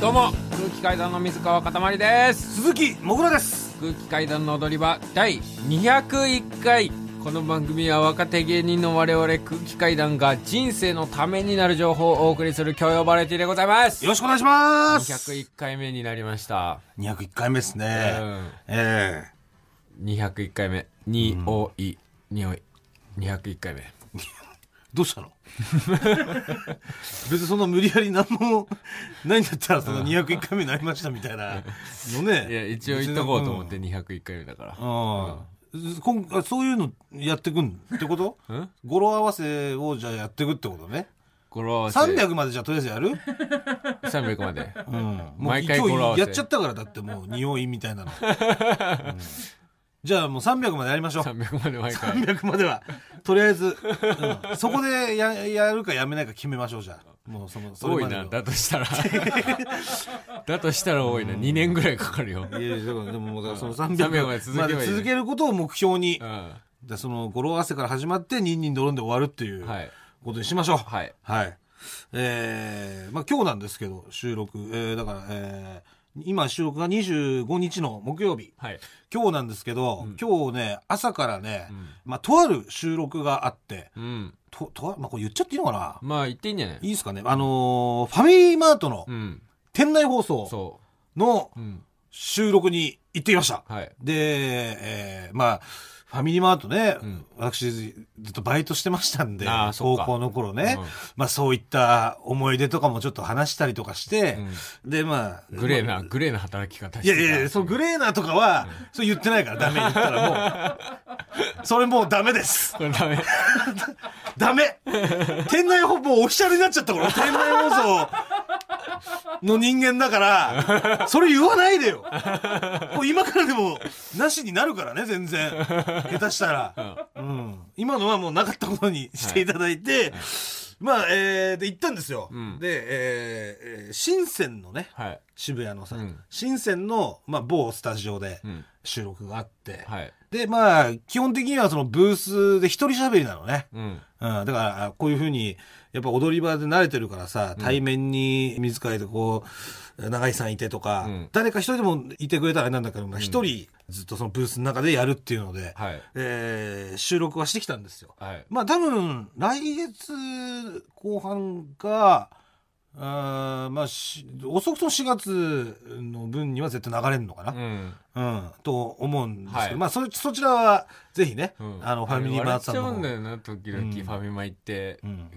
どうも空気階段の水川かたまりです。鈴木もぐらです。空気階段の踊り場第201回。この番組は若手芸人の我々空気階段が人生のためになる情報をお送りする教養バラエティでございます。よろしくお願いします。201回目になりました。201回目ですね、うん。え201回目。においにおい。201回目。え どうしたの？別にそんな無理やり何もないんだったらその201回目になりましたみたいなのねいや一応言っとこうと思って201回目だから。うん、こんあそういうのやってくんってこと？うん語呂合わせをじゃあやってくってことね。語呂合わせ。300までじゃあとりあえずやる、300まで。うん、もう毎回語呂合わせ。やっちゃったからだってもう匂いみたいなの、うんじゃあもう300までやりましょう。300まで毎回。300までは。とりあえず、うん。そこでややるかやめないか決めましょうじゃあ。もうそのそ多いな。だとしたら。だとしたら多いな。2年ぐらいかかるよ。いやでももうだからその300 300まで続け続けることを目標に、うん。でその語呂合わせから始まってニンニンドロンで終わるっていうはい。ことにしましょう。はい。はい。えーまあ今日なんですけど収録、えーだから、えー今収録が25日の木曜日。はい。今日なんですけど、今日ね朝からね、ん。まあとある収録があってうん。ととあまあこれ言っちゃっていいのかな？まあ言っていいんじゃない？いいですかね？あのーファミリーマートのうん。店内放送そのう。うん。収録に行ってきました。はい。で、えーまあ、ファミリーマートね、ん。私ずっとバイトしてましたんで高校の頃ね、うん。まあそういった思い出とかもちょっと話したりとかして、で、まあ、グレーなまグレーな働き方していやいや、そうグレーなとかは、そう言ってないからダメ言ったらもう、それもうダメです。ダメ。ダメ。店内放送オフィシャルになっちゃったから、店内放送の人間だから、それ言わないでよ。もう今からでも、なしになるからね、全然。下手したら。うん。今のはもうなかったことにしていただいて、まあ、えー、で、行ったんですよ。んで、えーえー深センのね、はい渋谷のさ、うん深センの、まあ、某スタジオでうん収録があって、はいで、まあ、基本的にはそのブースで一人喋りなのね。うんうん、だから、こういうふうに、やっぱ踊り場で慣れてるからさ、対面に水替えてこう、長井さんいてとか、うん。誰か一人でもいてくれたらあれなんだけど、まあ一人ずっとそのブースの中でやるっていうので、はい。えー収録はしてきたんですよ。はい。まあ多分、来月後半か、あーまあし、遅くとも4月の分には絶対流れるのかな。うん。うん、と思うんですけど、はい。まあそそちらはぜひね、うん。あのファミリーマートさんの方。笑っちゃうんだよな時々うん。ファミマ行って。うん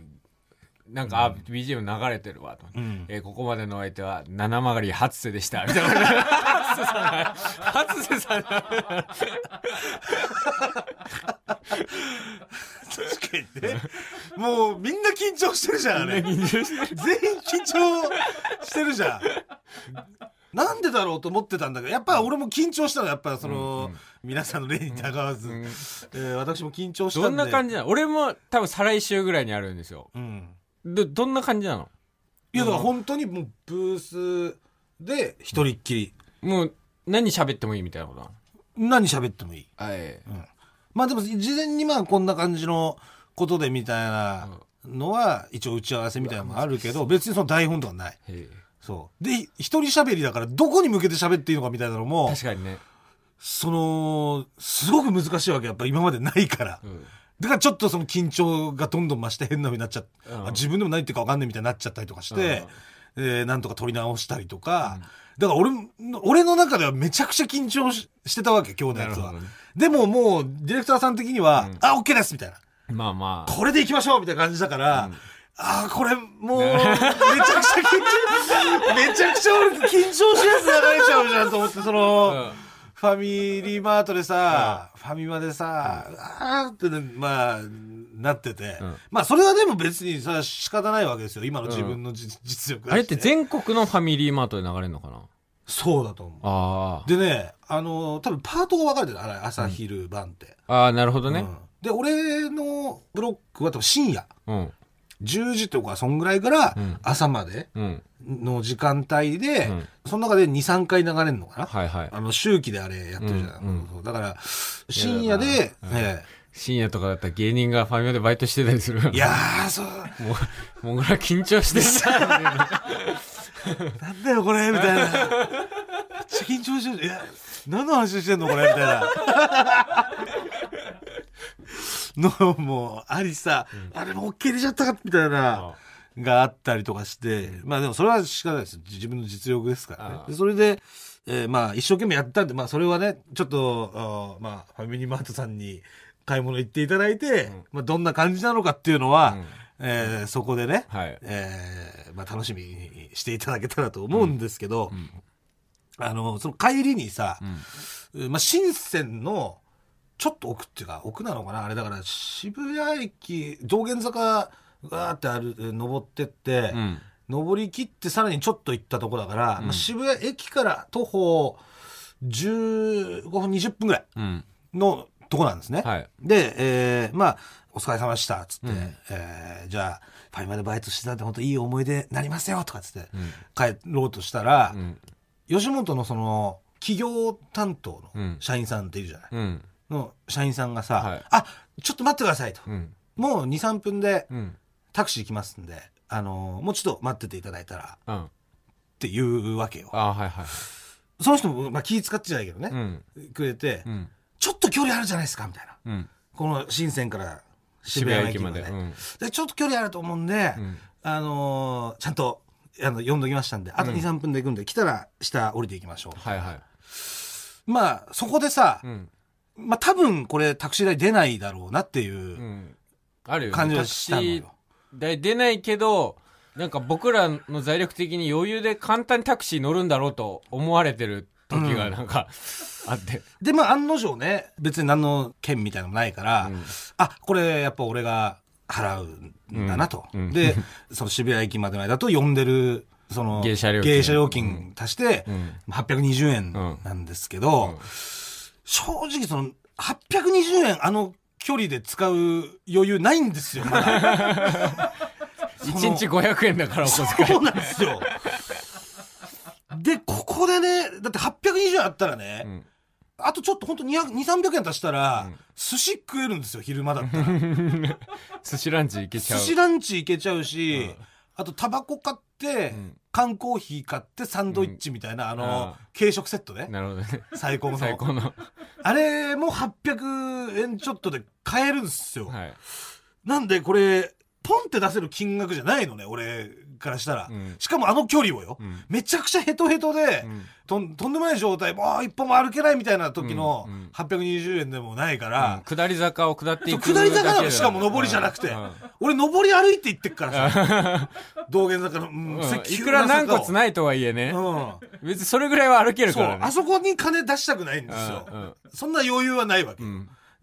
なんか、あ、BGM 流れてるわと、うん。えーここまでのお相手は七曲り初瀬でしたみたいな。初瀬さんが初瀬さん。が 確かにね。もうみんな緊張してるじゃん、あれ。全員緊張してるじゃん。なんでだろうと思ってたんだけど、やっぱ俺も緊張したの、やっぱその、皆さんの例にたがわず、ん。えー私も緊張したんで。どんな感じなの？俺も多分再来週ぐらいにあるんですよ。うん。どどんな感じなの？いや、だから本当にもうブースで一人っきり、もう何喋ってもいいみたいなことなの？何喋ってもいい。はい、まあでも事前にまあこんな感じのことでみたいなのは一応打ち合わせみたいなのもあるけど別にその台本とかない。そう。で、一人喋りだからどこに向けて喋っていいのかみたいなのも、確かにね、その、すごく難しいわけ。やっぱ今までないから。うんだからちょっとその緊張がどんどん増して変な風になっちゃって、うん。あ自分でも何言ってるか分かんないみたいになっちゃったりとかして、えーなんとか撮り直したりとか、だから俺も、俺の中ではめちゃくちゃ緊張ししてたわけ、今日のやつは。ね。でももう、ディレクターさん的には、あ、OK ですみたいな。まあまあ。これで行きましょうみたいな感じだから、ああ、これ、もう、めちゃくちゃ緊張、めちゃくちゃ俺緊張しやす流れちゃうじゃんと思って、その、ファミリーマートでさ、ファミマでさ、あーってね、まあ、なってて、うん。まあ、それはでも別にさ、仕方ないわけですよ。今の自分のじ、実力あれって全国のファミリーマートで流れるのかな？そうだと思う。あでね、あの、多分パートが分かれてる。あれ、朝、昼、晩って。あああなるほどね。うん。で、俺のブロックは多分深夜。うん。10時とかそんぐらいからうん。朝までうんの時間帯で、うん。その中で2、3回流れるのかな、はいはい。あの周期であれやってるじゃん。うんそうだから、深夜で、いやだなえ。深夜とかだったら芸人がファミマでバイトしてたりする。えいやー、そう、もうもぐら緊張してさ。なんだよこれみたいな。めっちゃ緊張してる。いや、何の話してんのこれみたいな。のもありさ、あれも OK 入れちゃったかみたいな。があったりとかして、まあでもそれは仕方ないです。自分の実力ですからね。それで、えーまあ一生懸命やったんで、まあそれはね、ちょっと、まあファミリーマートさんに買い物行っていただいて、うん。まあどんな感じなのかっていうのは、うん。えーそこでね、はい。えーまあ楽しみにしていただけたらと思うんですけど、うん。あの、その帰りにさう、ん。まあ深センのちょっと奥っていうか、奥なのかな？あれだから渋谷駅、道玄坂わーってある、登ってって、うん。登り切ってさらにちょっと行ったとこだから、うんまあ、渋谷駅から徒歩15分20分ぐらいうん。のとこなんですね。はい。で、えーまあ、お疲れ様でした、つって、うんえーじゃあ、ファイマでバイトしてたんで本当いい思い出になりますよ、とかつってうん。帰ろうとしたらう、ん。吉本のその、企業担当のうん社員さんっているじゃない、うん。の社員さんがさ、はいあ、ちょっと待ってくださいと。うん。もう2、3分でうん。タクシー来ますんで、あのーもうちょっと待ってていただいたら、うん。っていうわけよ。あはいはい。その人も、まあ、気使ってじゃないけどね、うん。くれて、うん。ちょっと距離あるじゃないですか、みたいな。うん。この深センから渋渋谷駅まで。谷駅まで。うん。でちょっと距離あると思うんで、うん。あのーちゃんと、あの、呼んどきましたんで、あとうん2、3分で行くんで、来たら下降りていきましょう。はいはい。まあ、そこでさう、ん。まあ多分これタクシー代出ないだろうなっていううんあるよね。感じはしたのよ。タクシー代出ないけど、なんか僕らの財力的に余裕で簡単にタクシー乗るんだろうと思われてる時がなんかあって。で、まあ案の定ね、別に何の件みたいなのもないから、うん。あ、これやっぱ俺が払うんだなと。うん。うん。で、その渋谷駅までの間と呼んでる、その、芸者料金。料金足して、うん。820円なんですけど、うん。正直その、820円あの距離で使う余裕ないんですよ、まだ 1日500円だからお小遣い。そうなんですよ。で、ここでね、だって820円あったらね、うんあとちょっとほんと200、300円足したら、うん寿司食えるんですよ、昼間だったら。寿司ランチ行けちゃう。寿司ランチ行けちゃうし、うんあとタバコ買って、うん缶コーヒー買ってサンドイッチみたいな、あの、うん軽食セットね。なるほどね。最高の。最高の。あれも800円ちょっとで買えるんですよ。はい。なんでこれ、ポンって出せる金額じゃないのね、俺からしたら。うん。しかもあの距離をよ。うん。めちゃくちゃヘトヘトで、うん。とんとんでもない状態、もう一歩も歩けないみたいな時のうんうん。820円でもないから、下り坂を下っていく下り坂なの。しかも上りじゃなくて。うん。俺上り歩いて行ってっからさ、道玄坂の、うんいくら軟骨ないとはいえね。うん。別にそれぐらいは歩けるからね。あそこに金出したくないんですよ。うんそんな余裕はないわけ。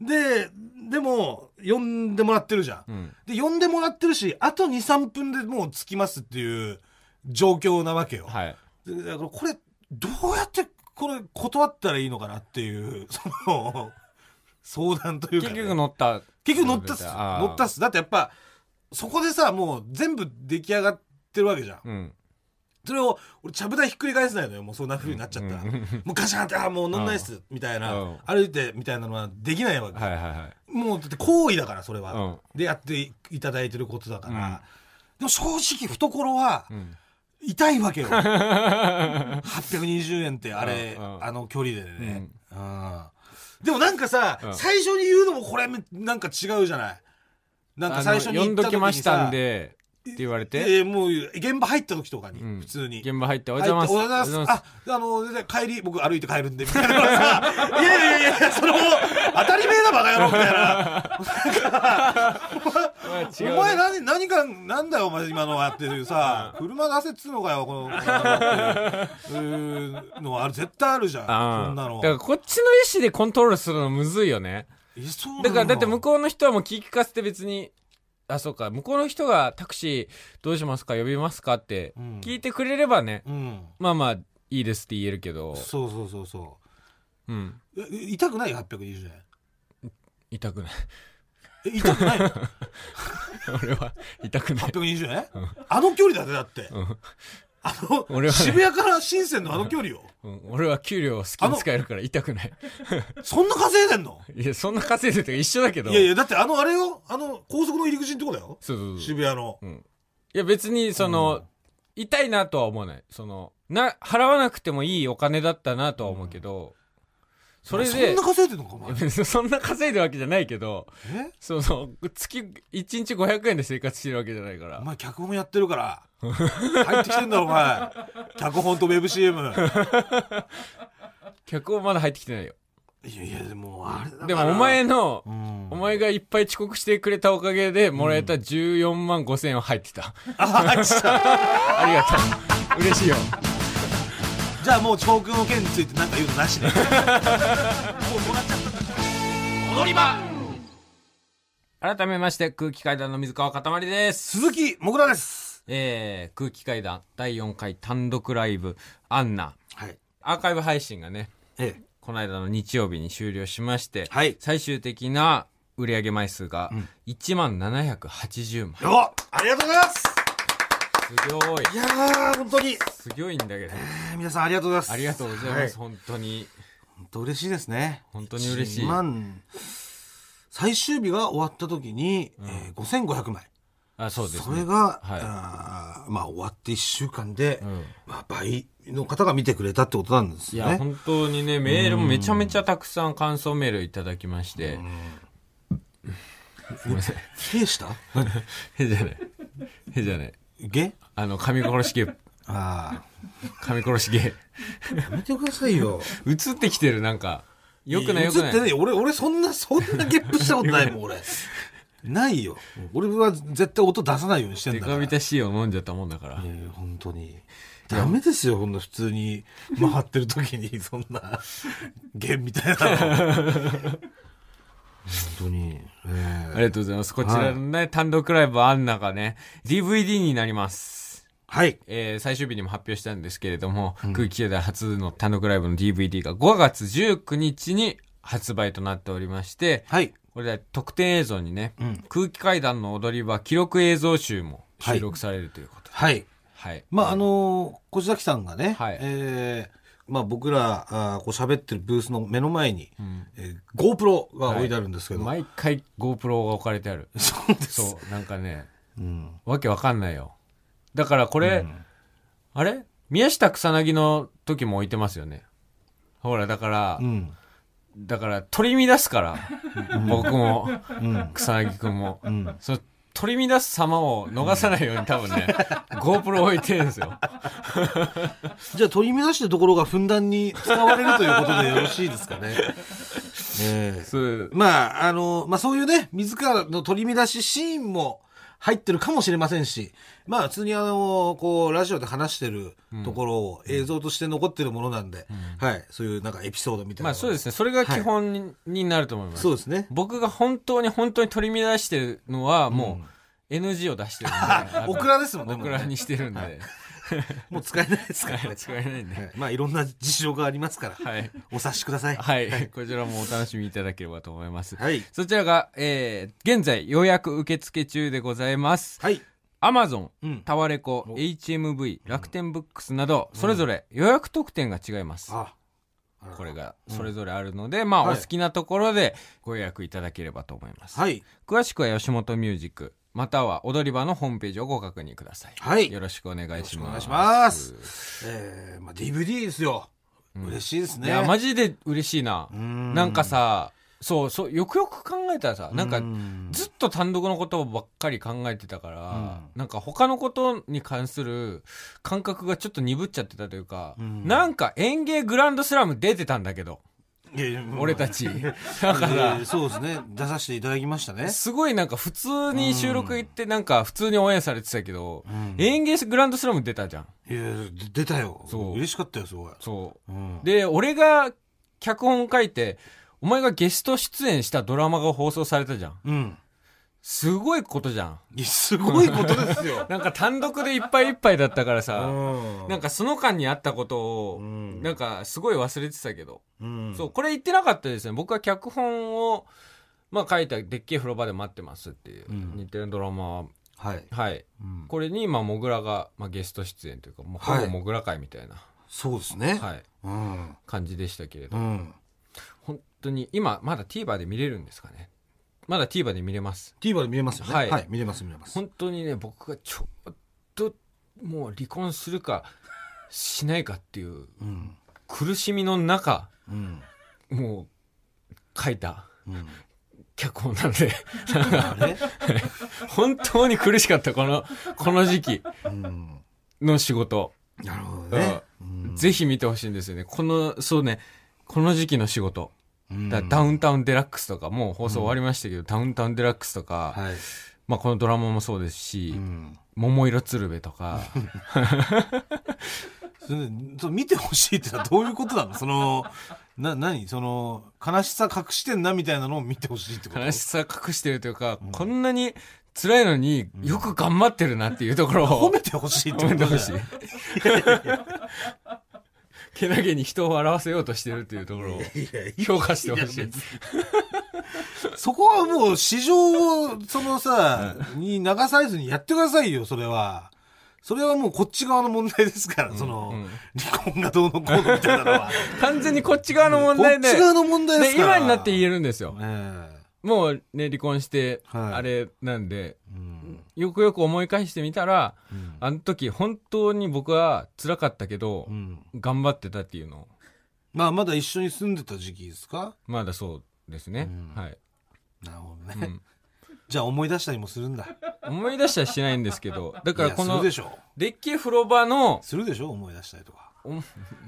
うん。で、でも、呼んでもらってるじゃん。うん。で、呼んでもらってるし、あと2、3分でもう着きますっていう状況なわけよ。はい。でだからこれ、どうやってこれ断ったらいいのかなっていう、その、相談というかね、結局乗った。結局乗ったっす。乗ったっす。だってやっぱ、そこでさ、もう全部出来上がってるわけじゃん。うん。それを、俺、ちゃぶ台ひっくり返せないのよ。もうそんな風になっちゃったら。うんもうガシャンって、あー、もう乗んないっす。みたいなうん。歩いて、みたいなのはできないわけ。はいはいはい。もう、だって行為だから、それは。うんで、やっていただいてることだから。うんでも正直、懐はうん。痛いわけよ。820円って、あれ、うんうんあの距離でね。うんでもなんかさ、うん最初に言うのもこれ、なんか違うじゃない。なんか最初に言った時にきましたさんで、って言われて、えーもう、現場入った時とかに、うん普通に。現場入っておはようございます。おはようございます。あ、あの、で帰り、僕歩いて帰るんで、みたいな いやいやいやそれも、当たり前だ、バカ野郎、みたいな。お前何、何か、なんだよ、お前今のはっていうさ、車出せっつうのかよ、この、うのは絶対あるじゃん。あそんなの。だからこっちの意思でコントロールするのむずいよね。えそうなのだからだって向こうの人はもう聞き聞かせて別に、あ、そうか、向こうの人がタクシーどうしますか？呼びますか？ってうん聞いてくれればね、うん。まあまあいいですって言えるけど、そうそうそうそうん。う。え痛くない ?820 円。痛くない。え、痛くないの？俺は痛くない。?820 円？あの距離だぜ、だって。うんあの、俺はね渋谷から深センのあの距離よ。うん俺は給料を好きに使えるから痛くない。そんな稼いでんの？いや、そんな稼いでるとか一緒だけど。いやいや、だってあの、あれよ、あの、高速の入り口のとこだよ。そうそうそう。渋谷の。うん。いや別にその、痛いなとは思わない。その、な、払わなくてもいいお金だったなとは思うけど、それでそんな、稼いでんのかお前？そんな稼いでるわけじゃないけど、え？その、月、1日500円で生活してるわけじゃないから。お前脚本やってるから入ってきてんだろお前脚本とウェブ CM 客もまだ入ってきてないよ。いやいやでもあれだでもお前の、うんお前がいっぱい遅刻してくれたおかげでもらえた14万5千円は入ってた。あ入ってたありがとう。嬉しいよ。じゃあもう遅刻の件について何か言うのなしねもうもらっちゃった踊り場改めまして空気階段の水川かたまりです。鈴木もぐらですえー、空気階段第4回単独ライブアンナ。はいアーカイブ配信がね、ええこの間の日曜日に終了しまして、はい最終的な売上枚数が1万780枚。よありがとうございますすごい。いやー本当に、すごいんだけど。えー皆さんありがとうございますありがとうございます。はい本当に。本当嬉しいですね本当に嬉しい1万最終日が終わった時に、えー、5500枚あ、そうですね。それが、はいあーまあ終わって1週間で、うんまあ、倍の方が見てくれたってことなんですいや。本当にね、メールもめちゃめちゃたくさん感想メールいただきまして。ごめんなさい。兵した？へじゃない。へじゃない。ゲ？あの、神殺しゲあ神殺しゲあ、やめてくださいよ。映ってきてる、なんか。よくないよくない。映ってない。俺、俺そんな、そんなゲップしたことないもん、俺。ないよ。俺は絶対音出さないようにしてんデだから。カビタ C を飲んじゃったもんだから。いやいや本当に。ダメですよ、こんな普通に回ってる時に、そんな、ゲンみたいなの。本当に。えありがとうございます。こちらのね、単独ライブアンナがね、DVD になります。はい。えー最終日にも発表したんですけれども、空気階段初の単独ライブの DVD が5月19日に発売となっておりまして、はい。これで特典映像にね、うん空気階段の踊り場記録映像集も収録されるということで。はい。はい。まあ、あのー、小崎さんがね、はいえーまあ僕ら、あーこう喋ってるブースの目の前に、んえー GoPro が置いてあるんですけど、毎回 GoPro が置かれてある。そうです。そう、なんかね、うん。わけわかんないよ。だからこれ、うんあれ？宮下草薙の時も置いてますよね。ほら、だから、うん。だから取り乱すから、僕も、うん。草薙くんも。うん。その取り乱す様を逃さないように多分ね、GoPro 置いてるんですよ。じゃあ取り乱してるところがふんだんに使われるということでよろしいですかね。まあ、あの、まあそういうね、自らの取り乱しシーンも入ってるかもしれませんし、まあ普通にあの、こう、ラジオで話してるところを映像として残ってるものなんで、はい、そういうなんかエピソードみたいな。まあそうですね。それが基本に,、になると思います。そうですね。僕が本当に本当に取り乱してるのは、もう NG を出してるんで。オクラですもんね。オクラにしてるんで。は いもう使えないですからね。使えないんで。はいまあいろんな事情がありますから、はい。お察しください。はい。こちらもお楽しみいただければと思います。はい。そちらが、えー、現在予約受付中でございます。はい。Amazon、うん。タワレコ、お HMV、楽天ブックスなど、それぞれ予約特典が違います。あ、これがそれぞれあるので、まあ、はいお好きなところでご予約いただければと思います。はい。詳しくは吉本ミュージック、または踊り場のホームページをご確認ください。はいよろしくお願いします。よろしくお願いします。えー、まあ DVD ですよ。嬉しいですね。いや、マジで嬉しいな。んなんかさ、そう、そう、よくよく考えたらさ、なんかう、んずっと単独のことばっかり考えてたから、なんか他のことに関する感覚がちょっと鈍っちゃってたというか、んなんか園芸グランドスラム出てたんだけど、俺たち。だかえらー、そうですね。出させていただきましたね。すごいなんか普通に収録行ってなんか普通にオンエアされてたけど、ん園芸グランドスラム出たじゃん。いや出たよ。そう嬉しかったよ、すごい。そう。うんで、俺が脚本書いて、お前がゲスト出演したドラマが放送されたじゃん。うん。すごいことじゃん。いやすごいことですよ。なんか単独でいっぱいいっぱいだったからさ、うんなんかその間にあったことを、うんなんかすごい忘れてたけど、うんそう、これ言ってなかったですね。僕は脚本を、まあ書いたでっけえ風呂場で待ってますっていう、うん日テレのドラマ、はい。はい。うんこれに、まあ、モグラが、まあ、ゲスト出演というか、もうほはいぼモグラ会みたいな、そうですね。はい、うん。感じでしたけれど、うん。本当に、今、まだ TVer で見れるんですかね。まだ TVer で見れます。TVer で見れますよね。はい。はい。見れます、見れます。本当にね、僕がちょっともう離婚するかしないかっていううん。苦しみの中うん。もう書いたうん。脚本なんで。本当に苦しかったこのこの時期うんの仕事、なるほどね。うん。ぜひ見てほしいんですよね。このそうねこの時期の仕事。うんだダウンタウンデラックスとかもう放送終わりましたけど、ダウンタウンデラックスとか、はい。まあ、このドラマもそうですし、うん。桃色鶴瓶とか。それそう見てほしいってのはどういうことなの？そのな何？その悲しさ隠してんなみたいなのを見てほしいってこと？悲しさ隠してるというか、こんなに辛いのによく頑張ってるなっていうところを褒めてほしいって褒ことめてほしいい。けなげに人を笑わせようとしてるっていうところを評価してほしい。そこはもう市場をそのさ、に流されずにやってくださいよそれは。それはもうこっち側の問題ですから、その、うん。離婚がどうのこうのみたいなのは。完全にこっち側の問こ題でっち、側の問題でですから。今になって言えるんですよ。えもうね、離婚して、はい。あれなんで、えうんよくよく思い返してみたら、うん。あの時本当に僕は辛かったけどう、ん。頑張ってたっていうの。をまあまだ一緒に住んでた時期ですか？まだそうですね。うん。はい。なるほどね、うん。じゃあ思い出したりもするんだ。思い出したらしないんですけど、だからこのデッキ風呂場の、するでしょ？思い出したりとか。お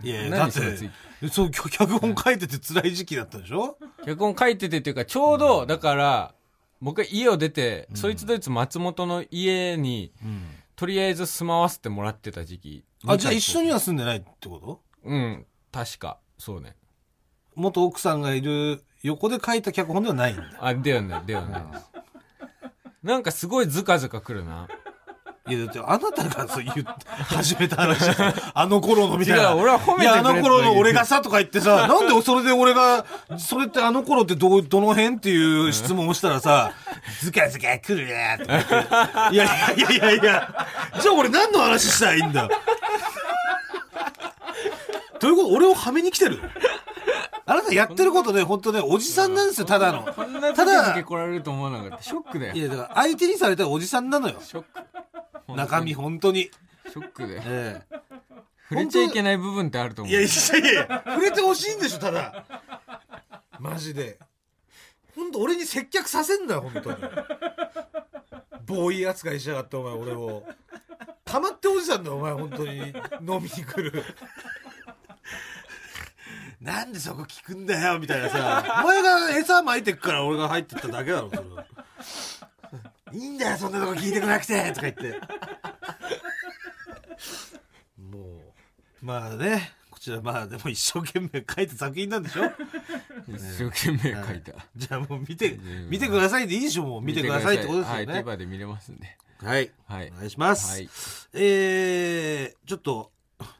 いやいやだってそう脚 脚本書いてて辛い時期だったでしょ？脚本書いててっていうか、ちょうど、だから、僕が家を出て、そいつどいつ松本の家に、とりあえず住まわせてもらってた時期。あじゃあ一緒には住んでないってこと？うん、確か。そうね。元奥さんがいる横で書いた脚本ではないんだあ、ではない、ではない。なんかすごいズカズカくるな。いやだってあなたがそう言って始めた話じゃんあの頃のみたいな。違う俺は褒めてくれいやあの頃の俺ががさとか言ってさなんでそれで俺がそれってあの頃ってどうどの辺っていう質問をしたらさズカズカ来るねとか言って。いやいやいやいや。いやじゃあ俺何の話したらいいんだ？よどういうこと？俺をはめに来てる？あなたやってることね本当ねおじさんなんですよただの。こんなた時々だ来られると思わなかった。ショックだよ。い。やだから相手にされたらおじさんなのよ。ショック。中身本当に。ショックだよ。ええ。触れちゃいけない部分ってあると思う。いやいやいや触れてほしいんでしょただ。マジで。本当俺に接客させんだよ本当に。ボーイ扱いしやがってお前俺を。たまっておじさんだよお前本当に。飲みに来る。なんでそこ聞くんだよみたいなさ。お前が餌撒いてくから俺が入ってっただけだろそれは。いいんだよそんなとこ聞いてこなくてとか言ってもうまあねこちらまあでも一生懸命書いた作品なんでしょ？一生懸命書いた。じゃあもう見てうん見てくださいでいいでしょもう見てくださいってことですよはい、ね TVer で見れますんで。はいはいお。願いします、はい。えー、ちょっと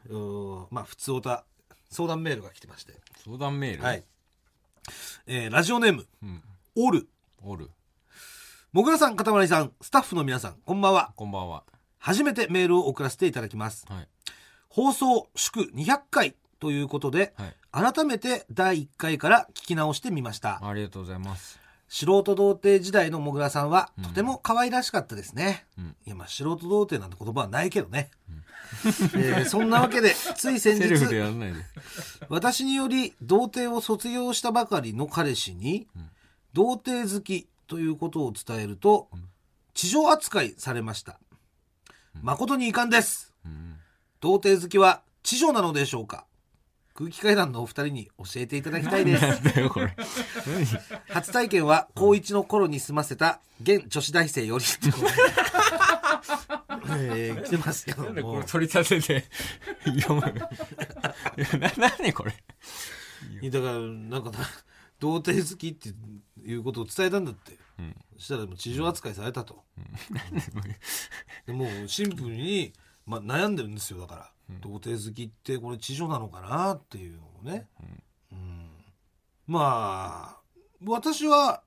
うーまあ普通おた相談メールが来てまして相談メール？はい。えー、ラジオネームうん。オルおる。もぐらさんかたまりさんスタッフの皆さんこんばんはこんばんは。初めてメールを送らせていただきますはい。放送祝200回ということではい。改めて第1回から聞き直してみました。ありがとうございます。素人童貞時代のもぐらさんはうん。とても可愛らしかったですね、うん。いやまあ素人童貞なんて言葉はないけどね、えーそんなわけでつい先日。私により童貞を卒業したばかりの彼氏に、うん。童貞好きということを伝えると、うん。地上扱いされました、誠に遺憾です。うん。童貞好きは地上なのでしょうか？空気階段のお二人に教えていただきたいです。なんだよ、これ。初体験は高一の頃に済ませた現女子大生より。えー来てますけどなんでこもれ取り立てて。読む。いやな、なにこれ？だからなんかな童貞好きっていうことを伝えたんだって、うん。そしたらもう地上扱いされたと、でもうシンプルに、まあ、悩んでるんですよだから、童貞好きってこれ地上なのかなっていうのをね、うん。まあ私は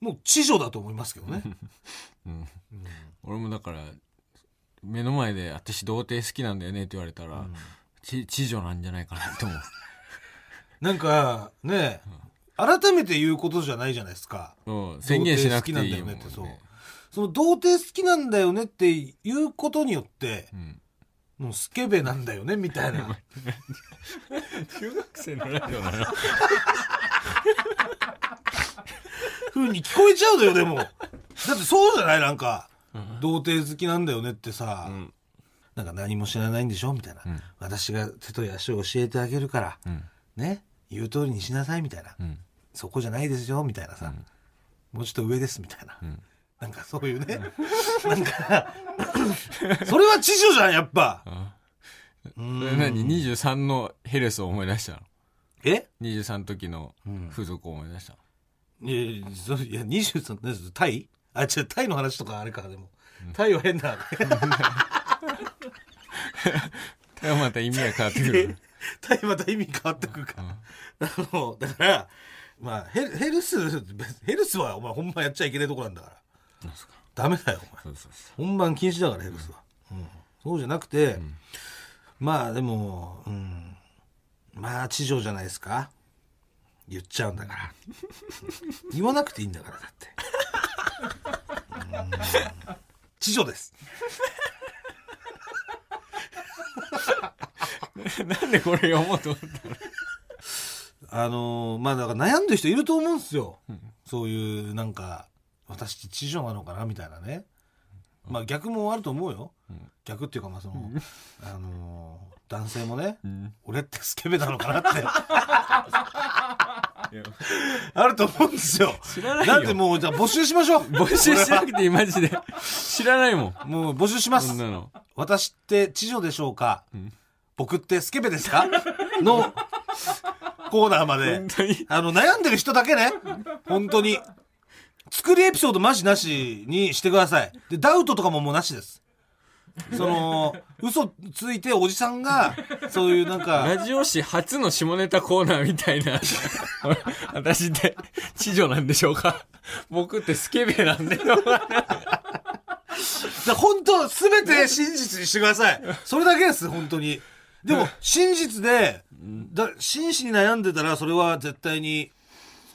もう地上だと思いますけどね、うん。うん。俺もだから、目の前で私童貞好きなんだよねって言われたら、ち、知女なんじゃないかなって思う。なんかね、改めて言うことじゃないじゃないですか。うん、宣言しなくていいもん、童貞好きなんだよねってそう。ね。その童貞好きなんだよねっていうことによってうん。もうスケベなんだよねみたいな。中学生のラジオなの？風に聞こえちゃうのよでも。だってそうじゃない？なんか童貞好きなんだよねってさ、うん。なんか何も知らないんでしょみたいな、うん。私が手と足を教えてあげるからうん。ね？言う通りにしなさいみたいな、うん。そこじゃないですよみたいなさ、もうちょっと上ですみたいな、うんなんかそういうね、なんかそれは知女じゃんやっぱ。うん。れ何？23のヘレスを思い出したの？え？23の時のうん。風俗を思い出したの、いやいやそいや23何ですタイ？あ違うタイの話とかあれかでも、タイは変なそれはまた意味が変わってくる。タイまた意味変わってくるか。ら、あのだからまあヘルヘルスヘルスはお前ほんまやっちゃいけないとこなんだからダメだよお前。本番禁止だからヘルスは、うん。そうじゃなくて、まあでも、うん、まあ知女じゃないですか？言っちゃうんだから。言わなくていいんだからだって。うん。知女です。う なんでこれ読もうと思ったの？あのーまあだから悩んでる人いると思うんですよ、そういうなんか私って知女なのかな？みたいなね。まあ逆もあると思うよ、逆っていうかまあその、あのー男性もね、ん。俺ってスケベなのかなって。あると思うんですよ。知らないよ。なんでもうじゃあ募集しましょう。募集しなくていいマジで。知らないもん。もう募集します。そんなの。私って知女でしょうか、ん。僕ってスケベですか？のコーナーまで。本当に。あの、悩んでる人だけね。本当に。作りエピソードマジなしにしてください。で、ダウトとかももうなしです。その、嘘ついておじさんが、そういうなんか、ラジオ誌初の下ネタコーナーみたいな 私って知女なんでしょうか僕ってスケベなんでしょう本当すべて真実にしてください。それだけです、本当に。でも、真実で、だ真摯に悩んでたら、それは絶対に、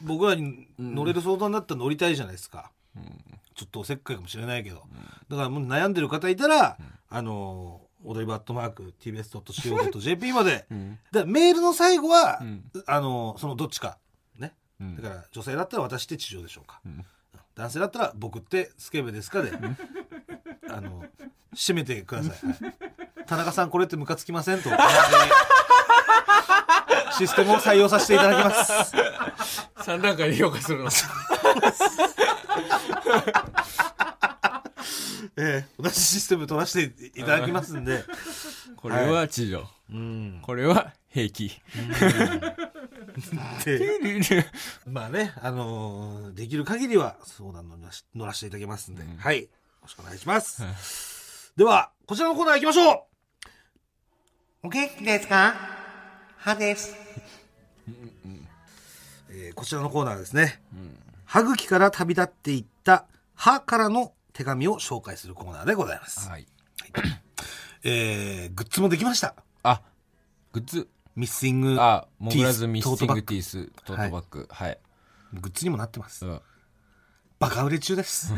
僕らに乗れる相談だったら乗りたいじゃないですか。ちょっとおせっかいかもしれないけど。だからもう悩んでる方いたら、あの、踊り場アットマーク tbs.co.jp まで。んだメールの最後は、んあの、そのどっちか。ね。んだから女性だったら私って地上でしょうか。ん男性だったら僕ってスケベですかで、あの、締めてください。はい田中さんこれってムカつきませんと システムを採用させていただきます。3段階で評価するのええ同じシステム取らせていただきますんで。これは知女、うん。これは平気で、まあね、あのーできる限りは相談乗らし乗らせていただきますんで、はい。よろしくお願いします。では、こちらのコーナー行きましょうお元気ですか？歯です。えーこちらのコーナーですね。歯茎から旅立っていった歯からの手紙を紹介するコーナーでございます。はいえー、グッズもできました。あグッズミッシングあモグラズミッシングテティーストートバッグはい、グッズにもなってます。うんバカ売れ中です。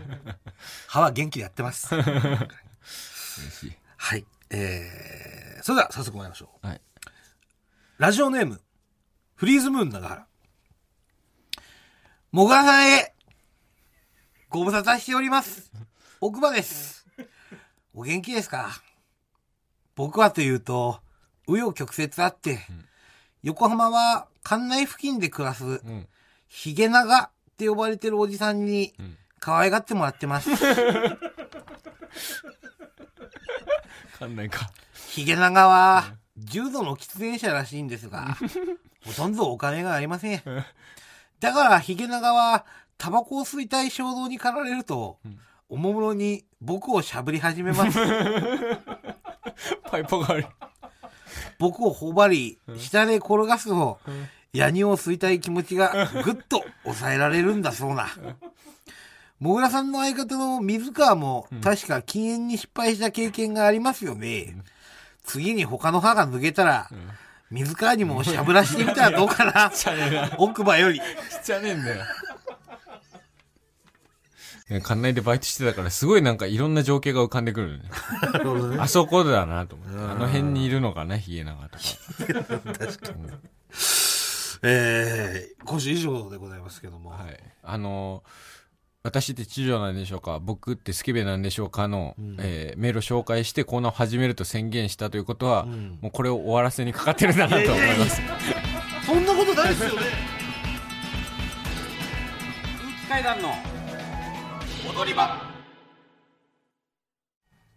歯は元気でやってます。はい。えー、それでは早速参りましょう。はいラジオネーム、フリーズムーン長原。もがらさんへ、ご無沙汰しております。奥歯です。お元気ですか？僕はというと、紆余曲折あって、横浜は関内付近で暮らす、うんヒゲ長って呼ばれてるおじさんにん可愛がってもらってます。かんないかヒゲ長は重度の喫煙者らしいんですが、ほとんどお金がありません。だからヒゲ長はタバコを吸いたい衝動に駆られると、おもむろに僕をしゃぶり始めます。パイプがある。僕を頬張り、下で転がすと、ヤニを吸いたい気持ちがぐっと抑えられるんだそうな。もぐらさんの相方の水川も確か禁煙に失敗した経験がありますよね。次に他の歯が抜けたら、水川にもしゃぶらしてみたらどうかな。奥歯より。ちゃねえんだよえ館内でバイトしてたから、すごいなんかいろんな情景が浮かんでくるね。あそこだなと思って。うんあの辺にいるのかな、ヒエナガとか。えー、今週以上でございますけども、はい。あのー私って知女なんでしょうか？僕ってスケベなんでしょうかの、ん。えーメールを紹介してコーナーを始めると宣言したということは、ん。もうこれを終わらせにかかってるんだなと思います。そんなことないですよね。空気階段の踊り場。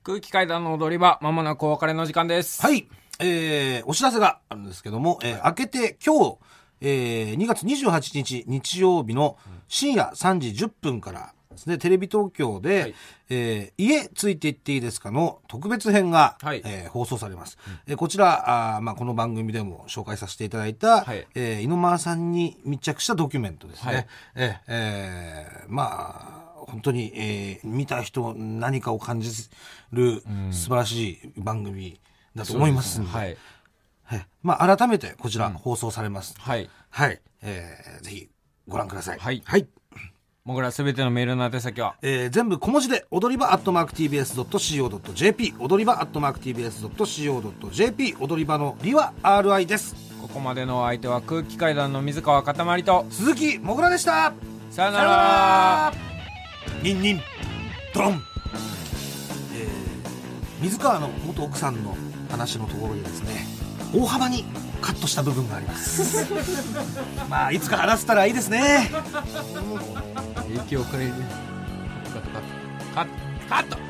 空気階段の踊り場まもなくお別れの時間です。はい、えー、お知らせがあるんですけども、えー、明けて今日、えー、2月28日日曜日の深夜3時10分からですね、テレビ東京で、はい。えー家ついていっていいですかの特別編が、はい。えー放送されます。えーこちら、あーまあ、この番組でも紹介させていただいた、はい。えさんに密着したドキュメントですね。はい。えーえーまあ、本当に、えー見た人何かを感じる素晴らしい番組だと思いますんで、はいはいまあ、改めてこちら放送されます。はいはい。えーぜひご覧ください。はいはい。もぐらすべてのメールの宛先は？えー全部小文字で、踊り場アットマーク TBS.CO.JP、踊り場アットマーク TBS.CO.JP、踊り場のりは RI です。ここまでのお相手は空気階段の水川かたまりと鈴木もぐらでしたさよならニンニン、ドロン。えー水川の元奥さんの話のところでですね、大幅にカットした部分があります。まあ、いつか話せたらいいですね。影響をくれるカットカットカットカット